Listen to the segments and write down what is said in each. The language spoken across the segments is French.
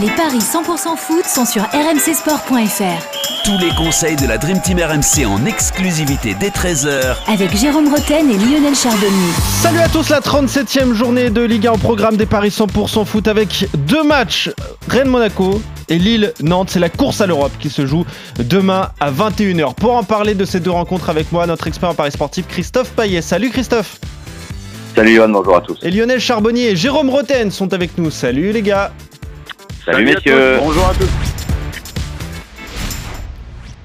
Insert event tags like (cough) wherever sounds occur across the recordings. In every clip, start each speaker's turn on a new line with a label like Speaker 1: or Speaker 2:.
Speaker 1: Les paris 100% foot sont sur rmcsport.fr.
Speaker 2: Tous les conseils de la Dream Team RMC en exclusivité dès 13h
Speaker 1: Avec Jérôme Roten et Lionel Charbonnier.
Speaker 3: Salut à tous, la 37e journée de Ligue 1 au programme des paris 100% foot avec deux matchs. Rennes-Monaco et Lille-Nantes. C'est la course à l'Europe qui se joue demain à 21h. Pour en parler de ces deux rencontres avec moi, notre expert en paris sportif Christophe Payet. Salut Christophe
Speaker 4: Salut Yohan, bonjour à tous.
Speaker 3: Et Lionel Charbonnier et Jérôme Roten sont avec nous. Salut les gars
Speaker 4: Salut, messieurs.
Speaker 5: Bonjour à tous.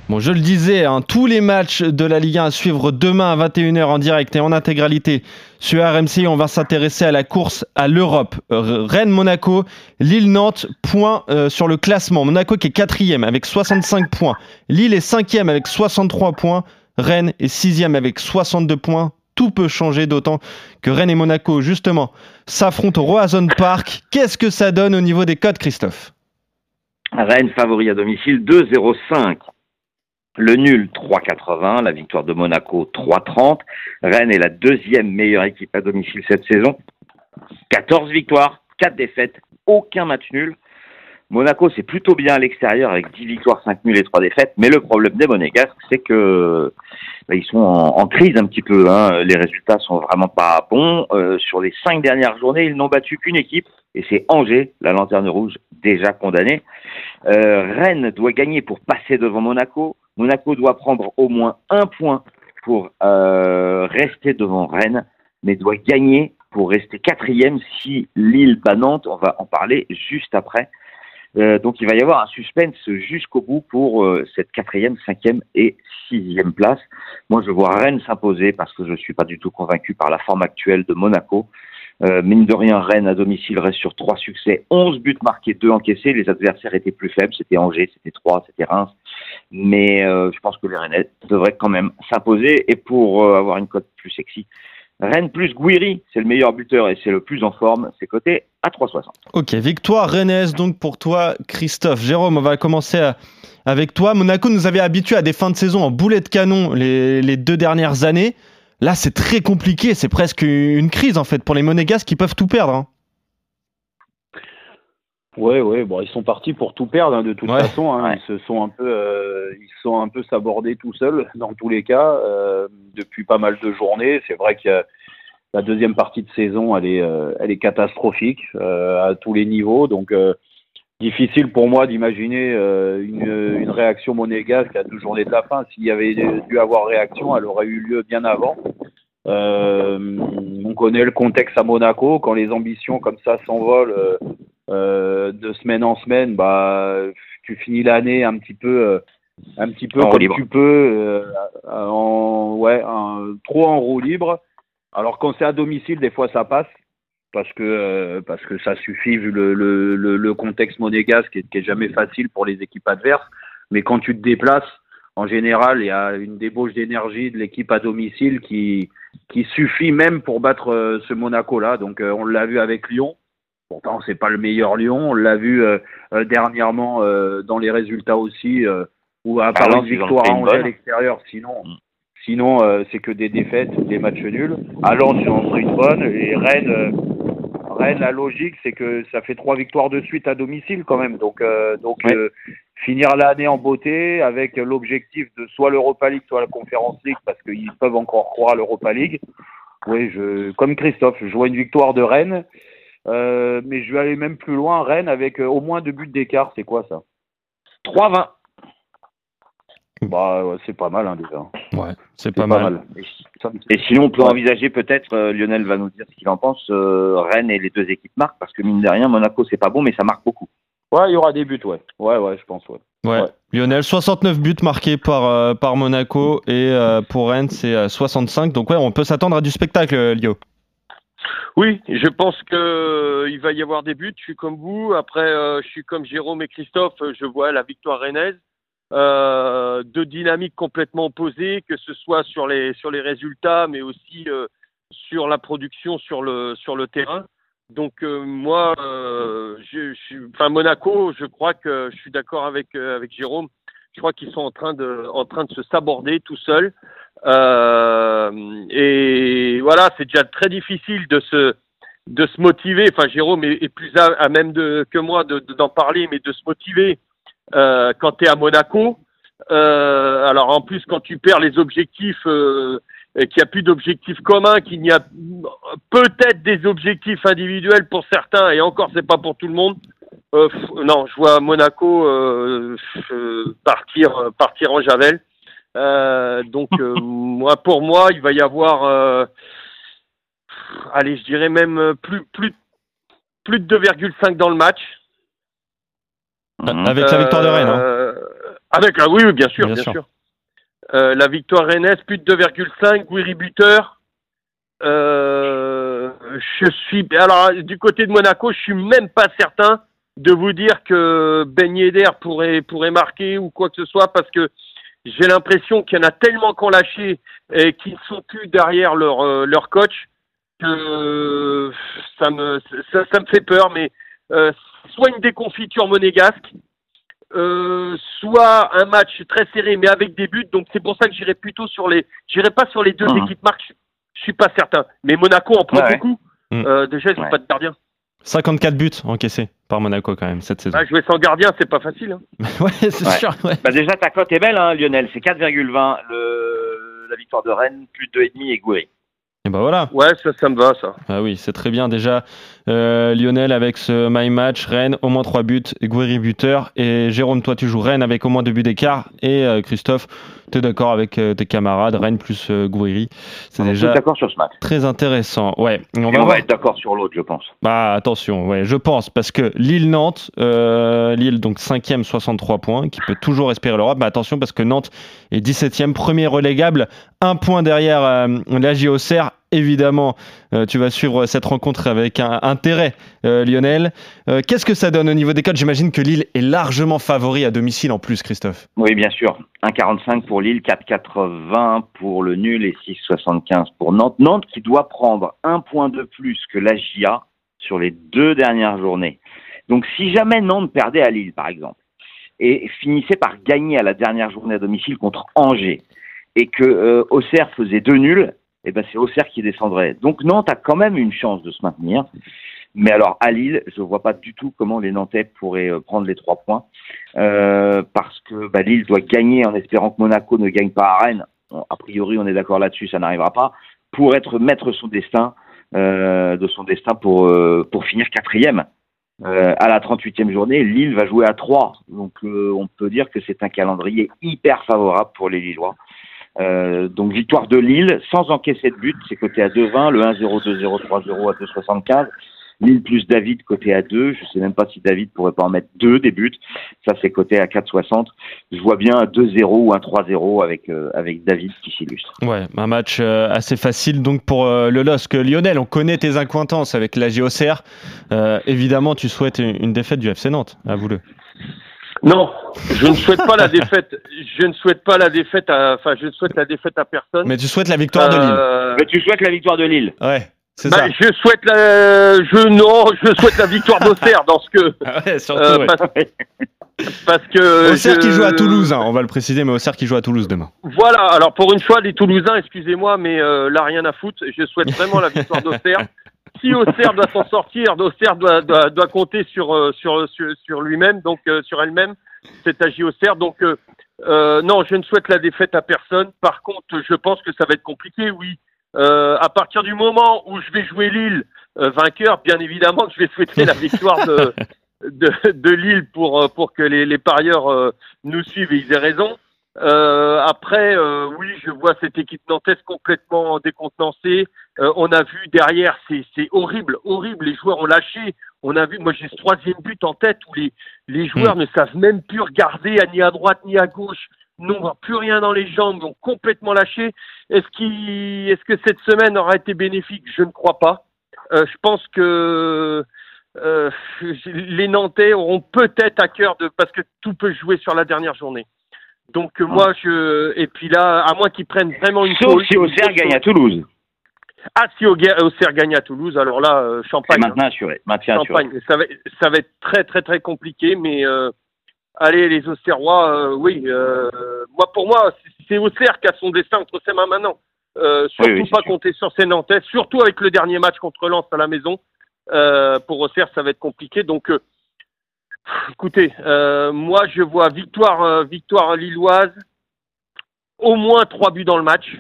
Speaker 3: Bon, je le disais, hein, tous les matchs de la Ligue 1 à suivre demain à 21h en direct et en intégralité sur RMC. On va s'intéresser à la course à l'Europe. Euh, Rennes-Monaco, Lille-Nantes, point euh, sur le classement. Monaco qui est quatrième avec 65 points. Lille est cinquième avec 63 points. Rennes est sixième avec 62 points. Tout peut changer, d'autant que Rennes et Monaco, justement, s'affrontent au Roazhon Park. Qu'est-ce que ça donne au niveau des codes, Christophe?
Speaker 4: Rennes favori à domicile 2-0-5. Le nul 3,80, la victoire de Monaco 3,30. Rennes est la deuxième meilleure équipe à domicile cette saison. 14 victoires, 4 défaites, aucun match nul. Monaco, c'est plutôt bien à l'extérieur avec 10 victoires, 5 nuls et 3 défaites. Mais le problème des Monégasques, c'est que bah, ils sont en, crise un petit peu. Hein. Les résultats sont vraiment pas bons. Euh, sur les 5 dernières journées, ils n'ont battu qu'une équipe, et c'est Angers, la lanterne rouge, déjà condamnée. Euh, Rennes doit gagner pour passer devant Monaco. Monaco doit prendre au moins un point pour euh, rester devant Rennes, mais doit gagner pour rester quatrième si Lille bat Nantes. On va en parler juste après. Euh, donc il va y avoir un suspense jusqu'au bout pour euh, cette quatrième, cinquième et sixième place. Moi je vois Rennes s'imposer parce que je ne suis pas du tout convaincu par la forme actuelle de Monaco. Euh, mine de rien, Rennes à domicile reste sur trois succès, 11 buts marqués, deux encaissés. Les adversaires étaient plus faibles, c'était Angers, c'était Troyes, c'était Reims. Mais euh, je pense que les Rennais devraient quand même s'imposer. Et pour euh, avoir une cote plus sexy, Rennes plus Guiri, c'est le meilleur buteur et c'est le plus en forme. C'est coté à 3,60.
Speaker 3: Ok, victoire rennaise donc pour toi, Christophe. Jérôme, on va commencer à- avec toi. Monaco nous avait habitués à des fins de saison en boulet de canon les, deux dernières années. Là, c'est très compliqué. C'est presque une crise en fait pour les Monégasques qui peuvent tout perdre. hein.
Speaker 5: Ouais, ouais, bon, ils sont partis pour tout perdre hein, de toute
Speaker 3: Ouais.
Speaker 5: façon. hein.
Speaker 4: Ouais.
Speaker 5: Ils se sont un peu, euh, ils se sont un peu sabordés tout seuls dans tous les cas euh, depuis pas mal de journées. C'est vrai que la deuxième partie de saison, elle est, euh, elle est catastrophique euh, à tous les niveaux. Donc euh, difficile pour moi d'imaginer euh, une, une réaction monégasque à deux journées de la fin. S'il y avait dû avoir réaction, elle aurait eu lieu bien avant. Euh, on connaît le contexte à Monaco quand les ambitions comme ça s'envolent. Euh, de semaine en semaine, bah, tu finis l'année un petit peu, euh, un petit peu
Speaker 4: En roue
Speaker 5: comme
Speaker 4: libre.
Speaker 5: tu peux, euh, en, ouais, en- trop en roue libre. Alors quand c'est à domicile, des fois ça passe parce que euh, parce que ça suffit vu le, le, le, le contexte monégasque qui est, qui est jamais facile pour les équipes adverses. Mais quand tu te déplaces, en général, il y a une débauche d'énergie de l'équipe à domicile qui qui suffit même pour battre euh, ce Monaco-là. Donc euh, on l'a vu avec Lyon. Pourtant, c'est pas le meilleur Lyon. On l'a vu euh, euh, dernièrement euh, dans les résultats aussi, où à part
Speaker 4: Lens,
Speaker 5: une victoire à Angers à l'extérieur, sinon,
Speaker 4: Mm.
Speaker 5: sinon c'est que des défaites, des matchs nuls. À Lens, ils en ont une bonne. Et Rennes, Rennes, la logique, c'est que ça fait trois victoires de suite à domicile quand même. Donc, donc
Speaker 4: Ouais.
Speaker 5: finir l'année en beauté avec l'objectif de soit l'Europa League, soit la Conference League, parce qu'ils peuvent encore croire à l'Europa League. Oui, je, comme Christophe, je vois une victoire de Rennes. Euh, mais je vais aller même plus loin, Rennes avec euh, au moins deux buts d'écart, c'est quoi ça?
Speaker 4: 3-20.
Speaker 5: Bah ouais, c'est pas mal hein, déjà.
Speaker 3: Ouais, c'est pas, mal.
Speaker 4: Et, sinon, on peut
Speaker 5: Ouais.
Speaker 4: envisager peut-être, euh, Lionel va nous dire ce qu'il en pense, euh, Rennes et les deux équipes marquent, parce que mine de rien, Monaco, c'est pas bon, mais ça marque beaucoup.
Speaker 5: Ouais, il y aura des buts, ouais. Ouais, ouais, je pense, ouais.
Speaker 3: Ouais.
Speaker 5: Ouais.
Speaker 3: Lionel, 69 buts marqués par, euh, par Monaco et euh, pour Rennes, c'est euh, 65. Donc ouais, on peut s'attendre à du spectacle, euh, Lio.
Speaker 6: Oui, je pense que euh, il va y avoir des buts. Je suis comme vous. Après, euh, je suis comme Jérôme et Christophe. euh, Je vois la victoire rennaise. Euh, deux dynamiques complètement opposées, que ce soit sur les sur les résultats, mais aussi euh, sur la production sur le sur le terrain. Donc moi, je, suis, enfin Monaco, je crois que je suis d'accord avec avec Jérôme. Je crois qu'ils sont en train de en train de se saborder tout seuls. Euh, et voilà, c'est déjà très difficile de se de se motiver. Enfin, Jérôme est, plus à, même de, que moi de- de- d'en parler, mais de se motiver euh, quand tu es à Monaco. Euh, alors en plus, quand tu perds les objectifs, euh, qu'il n'y a plus d'objectifs communs, qu'il n'y a peut-être des objectifs individuels pour certains, et encore, c'est pas pour tout le monde. Euh, non, je vois Monaco euh, euh, partir partir en javel. Euh, donc euh, (laughs) moi, pour moi, il va y avoir, euh, allez, je dirais même euh, plus plus plus de 2,5 dans le match.
Speaker 4: Mhm.
Speaker 3: Avec la victoire de Rennes. hein.
Speaker 6: Euh, Avec la, oui, oui, bien sûr,
Speaker 3: Bien
Speaker 6: bien,
Speaker 3: sûr.
Speaker 6: sûr. Euh, la victoire rennaise, plus de 2,5, Guiri buteur. Euh, je suis, alors du côté de Monaco, je suis même pas certain de vous dire que Ben Yedder pourrait pourrait marquer ou quoi que ce soit parce que j'ai l'impression qu'il y en a tellement qu'on lâché et qui ne sont plus derrière leur euh, leur coach que ça me ça, ça me fait peur mais euh, soit une déconfiture monégasque euh, soit un match très serré mais avec des buts donc c'est pour ça que j'irai plutôt sur les j'irai pas sur les deux
Speaker 4: Mhm.
Speaker 6: équipes marques je, suis pas certain mais Monaco en prend
Speaker 4: Ouais,
Speaker 6: beaucoup. Euh, déjà ils
Speaker 4: Ouais.
Speaker 6: pas de gardien
Speaker 3: 54 buts encaissés par Monaco quand même cette saison.
Speaker 6: ah, jouer sans gardien c'est pas facile hein. (laughs)
Speaker 3: ouais, c'est
Speaker 4: Ouais.
Speaker 3: sûr. ouais.
Speaker 4: Bah déjà, ta cote est belle, hein, Lionel. C'est 4,20 le... la victoire de Rennes, plus de 2,5 et Goury.
Speaker 3: Et bah voilà.
Speaker 6: ouais ça ça me va ça
Speaker 3: Ah oui, c'est très bien déjà. Euh, Lionel avec ce My Match, Rennes au moins 3 buts, Guéry buteur. Et Jérôme, toi tu joues Rennes avec au moins 2 buts d'écart. Et euh, Christophe, tu es d'accord avec euh, tes camarades, Rennes plus euh, Guéry. C'est déjà
Speaker 4: d'accord sur ce match.
Speaker 3: très intéressant. Ouais, on
Speaker 4: Et
Speaker 3: va
Speaker 4: on va être d'accord sur l'autre, je pense.
Speaker 3: Bah attention, ouais, je pense, parce que Lille-Nantes, euh, Lille donc 5e 63 points, qui peut toujours espérer l'Europe, mais attention parce que Nantes est 17e, premier relégable, un point derrière euh, la JOCR. Évidemment, euh, tu vas suivre cette rencontre avec un intérêt, euh, Lionel. Euh, Qu'est-ce que ça donne au niveau des codes J'imagine que Lille est largement favori à domicile en plus, Christophe.
Speaker 4: Oui, bien sûr. 1,45 pour Lille, 4,80 pour le nul et 6,75 pour Nantes. Nantes qui doit prendre un point de plus que la GIA sur les deux dernières journées. Donc si jamais Nantes perdait à Lille, par exemple, et finissait par gagner à la dernière journée à domicile contre Angers, et que Auxerre faisait deux nuls, eh ben c'est Auxerre qui descendrait. Donc Nantes a quand même une chance de se maintenir. Mais alors à Lille, je ne vois pas du tout comment les Nantais pourraient euh, prendre les trois points. Euh, parce que bah, Lille doit gagner en espérant que Monaco ne gagne pas à Rennes. A priori, on est d'accord là-dessus, ça n'arrivera pas. Pour être maître son destin, euh, de son destin pour euh, pour finir quatrième. Euh, à la 38e journée, Lille va jouer à 3. Donc on peut dire que c'est un calendrier hyper favorable pour les Lillois. Euh, donc victoire de Lille sans encaisser de but, c'est coté à 2,20, le 1-0, 2-0, 3-0 à 2,75. Lille plus David côté à 2. Je sais même pas si David pourrait pas en mettre deux des buts. Ça, c'est côté à 4,60. Je vois bien un 2-0 ou un 3-0 avec, euh, avec David qui s'illustre.
Speaker 3: Ouais, un match euh, assez facile donc pour le LOSC. Lionel, on connaît tes incointances avec la JOCR. Évidemment, tu souhaites une, défaite du FC Nantes, avoue-le.
Speaker 6: Non, je ne souhaite pas la défaite. (laughs) Je ne souhaite pas la défaite. À, enfin, je souhaite la défaite à personne.
Speaker 3: Mais tu souhaites la victoire de Lille.
Speaker 6: Euh,
Speaker 4: Mais tu souhaites la victoire de Lille
Speaker 3: Ouais, c'est
Speaker 6: bah,
Speaker 3: ça.
Speaker 6: je souhaite la. Je non, je souhaite la victoire d'Auxerre dans ce que. (laughs)
Speaker 3: Ah ouais, surtout,
Speaker 6: euh,
Speaker 3: ouais.
Speaker 6: parce, parce que.
Speaker 3: Auxerre
Speaker 6: je-
Speaker 3: qui joue à Toulouse, hein, on va le préciser, mais Auxerre qui joue à Toulouse demain.
Speaker 6: Voilà. Alors pour une fois, les Toulousains, excusez-moi, mais euh, là rien à foutre. Je souhaite vraiment la victoire d'Auxerre. (laughs) Si Auxerre doit s'en sortir, Auxerre doit, doit, doit compter sur euh, sur sur, sur lui-même, donc euh, sur elle-même. C'est à Auxerre. Donc euh, euh, non, je ne souhaite la défaite à personne. Par contre, je pense que ça va être compliqué. Oui. Euh, à partir du moment où je vais jouer Lille euh, vainqueur, bien évidemment que je vais souhaiter la victoire de, (laughs) de, de Lille pour, pour que les, les parieurs euh, nous suivent et ils aient raison. Euh, après, euh, oui, je vois cette équipe nantaise complètement décontenancée. Euh, on a vu derrière, c'est horrible, horrible. Les joueurs ont lâché. On a vu, moi j'ai ce troisième but en tête où les, les joueurs ne savent même plus regarder ni à droite ni à gauche, n'ont plus rien dans les jambes, ont complètement lâché. Est-ce qu'il, est-ce que cette semaine aura été bénéfique? Je ne crois pas. Euh, je pense que euh, les Nantais auront peut-être à cœur de parce que tout peut jouer sur la dernière journée. Donc euh, moi je et puis là à moins qu'ils prennent vraiment une
Speaker 4: Sauf
Speaker 6: pause-
Speaker 4: si Auxerre gagne à Toulouse.
Speaker 6: Ah si Auxerre gagne à Toulouse alors là euh, champagne. hein.
Speaker 4: maintenant assuré. Maintien assuré.
Speaker 6: Champagne. Ça va ça va être très très très compliqué mais euh, allez, les Auxerrois, euh, oui. moi, pour moi, c'est- Auxerre qui a son destin entre ses mains maintenant. Surtout
Speaker 4: Oui, oui, c'est
Speaker 6: pas
Speaker 4: sûr.
Speaker 6: compter sur ses Nantais, surtout avec le dernier match contre Lens à la maison. Pour Auxerre, ça va être compliqué. Donc, écoutez, euh, moi, je vois victoire, euh, victoire lilloise, au moins trois buts dans le match.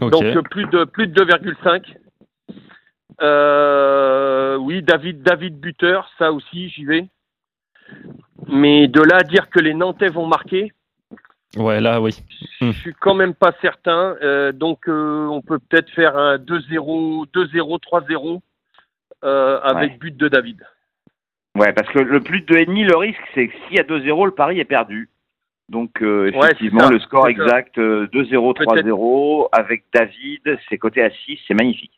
Speaker 6: Donc euh, plus de plus de 2,5. Euh, oui, David David buteur, ça aussi j'y vais. Mais de là à dire que les Nantais vont marquer,
Speaker 3: Ouais, là, oui. Hmm.
Speaker 6: je suis quand même pas certain. Donc on peut peut-être faire un 2-0, 2-0, 3-0 euh, avec
Speaker 4: Ouais.
Speaker 6: but de David.
Speaker 4: Ouais, parce que le plus de 2,5, le risque, c'est que s'il y a 2-0, le pari est perdu. Donc, euh, effectivement, le score exact, euh, 2-0, 3-0, avec David, c'est coté à 6, c'est magnifique.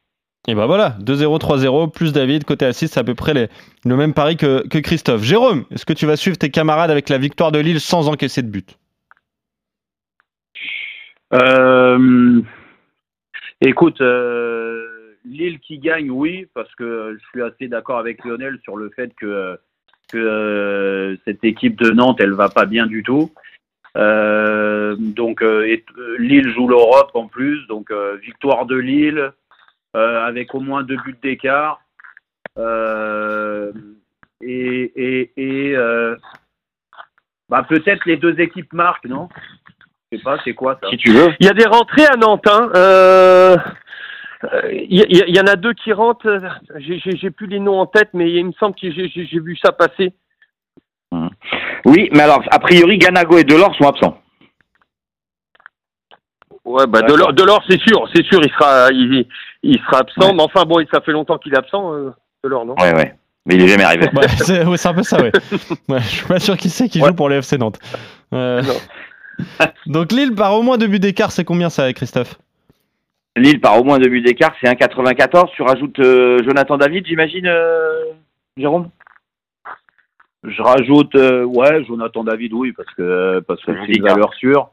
Speaker 3: Et bah voilà, 2-0, 3-0, plus David, côté assist, c'est à peu près les- le même pari que, que Christophe. Jérôme, est-ce que tu vas suivre tes camarades avec la victoire de Lille sans encaisser de but?
Speaker 5: Euh, écoute, euh, Lille qui gagne, oui, parce que je suis assez d'accord avec Lionel sur le fait que, que euh, cette équipe de Nantes, elle va pas bien du tout. Euh, donc euh, et- Lille joue l'Europe en plus, donc euh, victoire de Lille euh, avec au moins deux buts d'écart. Euh, et et, et euh, bah, peut-être les deux équipes marquent, non? Je sais pas, c'est quoi ça?
Speaker 4: Si tu veux.
Speaker 6: Il y a des rentrées à Nantes. Hein. Euh, euh, Il y, il y en a deux qui rentrent. J'ai- plus les noms en tête, mais il me semble que j'ai- vu ça passer.
Speaker 4: Oui, mais alors, a priori, Ganago et Delors sont absents.
Speaker 6: Ouais, bah. Delors, Delors, c'est sûr, c'est sûr, il sera, il, il sera absent.
Speaker 4: Ouais.
Speaker 6: Mais enfin, bon, ça fait longtemps qu'il est absent, euh, Delors, non?
Speaker 4: Ouais, ouais. Mais il est jamais arrivé. (laughs)
Speaker 3: Ouais, c'est ouais, un peu ça, ouais. (laughs) ouais. Je suis pas sûr qui c'est qui
Speaker 6: Ouais.
Speaker 3: joue pour les FC Nantes. Euh,
Speaker 6: Non. (laughs)
Speaker 3: Donc Lille par au moins deux buts d'écart, c'est combien ça, Christophe?
Speaker 4: Lille par au moins deux buts d'écart, c'est 1,94. Tu rajoutes euh, Jonathan David, j'imagine, euh, Jérôme?
Speaker 5: Je rajoute, euh, ouais, Jonathan David, oui, parce que parce que c'est une
Speaker 4: ça.
Speaker 5: valeur sûre.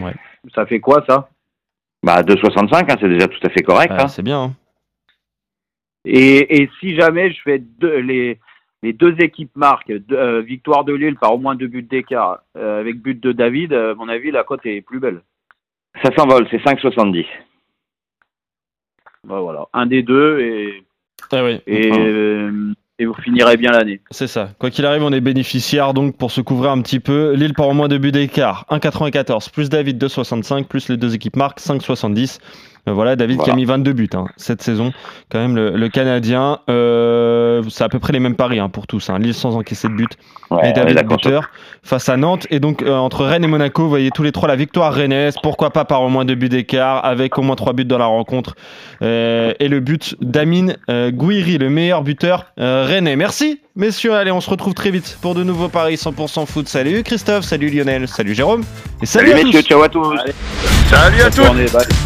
Speaker 3: Ouais.
Speaker 5: Ça fait quoi ça?
Speaker 4: Bah, 2,65, hein, c'est déjà tout à fait correct.
Speaker 3: Ah,
Speaker 4: hein.
Speaker 3: C'est bien. hein.
Speaker 5: et, et si jamais je fais deux, les les deux équipes marquent, deux- euh, victoire de Lille par au moins deux buts d'écart, euh, avec but de David, euh, à mon avis la cote est plus belle.
Speaker 4: Ça s'envole, c'est 5,70.
Speaker 5: Bah, voilà, un des deux et
Speaker 3: Ah oui.
Speaker 5: et,
Speaker 3: Enfin,
Speaker 5: euh, et vous finirez bien l'année.
Speaker 3: C'est ça. Quoi qu'il arrive, on est bénéficiaire donc pour se couvrir un petit peu. Lille par au moins deux buts d'écart. 1,94 plus David 2,65 plus les deux équipes marquent 5,70. Euh, voilà, David qui a mis 22 buts hein, cette saison. Quand même, le, le Canadien, euh, c'est à peu près les mêmes paris hein, pour tous. hein. Lille sans encaisser de but
Speaker 4: Ouais,
Speaker 3: et David buteur face à Nantes. Et donc, euh, entre Rennes et Monaco, vous voyez tous les trois la victoire rennaise. Pourquoi pas par au moins deux buts d'écart, avec au moins trois buts dans la rencontre. Euh, et le but d'Amine euh, Gouiri, le meilleur buteur euh, rennais. Merci, messieurs. Allez, on se retrouve très vite pour de nouveaux paris 100% foot. Salut Christophe, salut Lionel, salut Jérôme. Et salut,
Speaker 4: Salut
Speaker 3: à
Speaker 4: messieurs,
Speaker 3: tous.
Speaker 4: ciao à tous.
Speaker 6: Salut à tous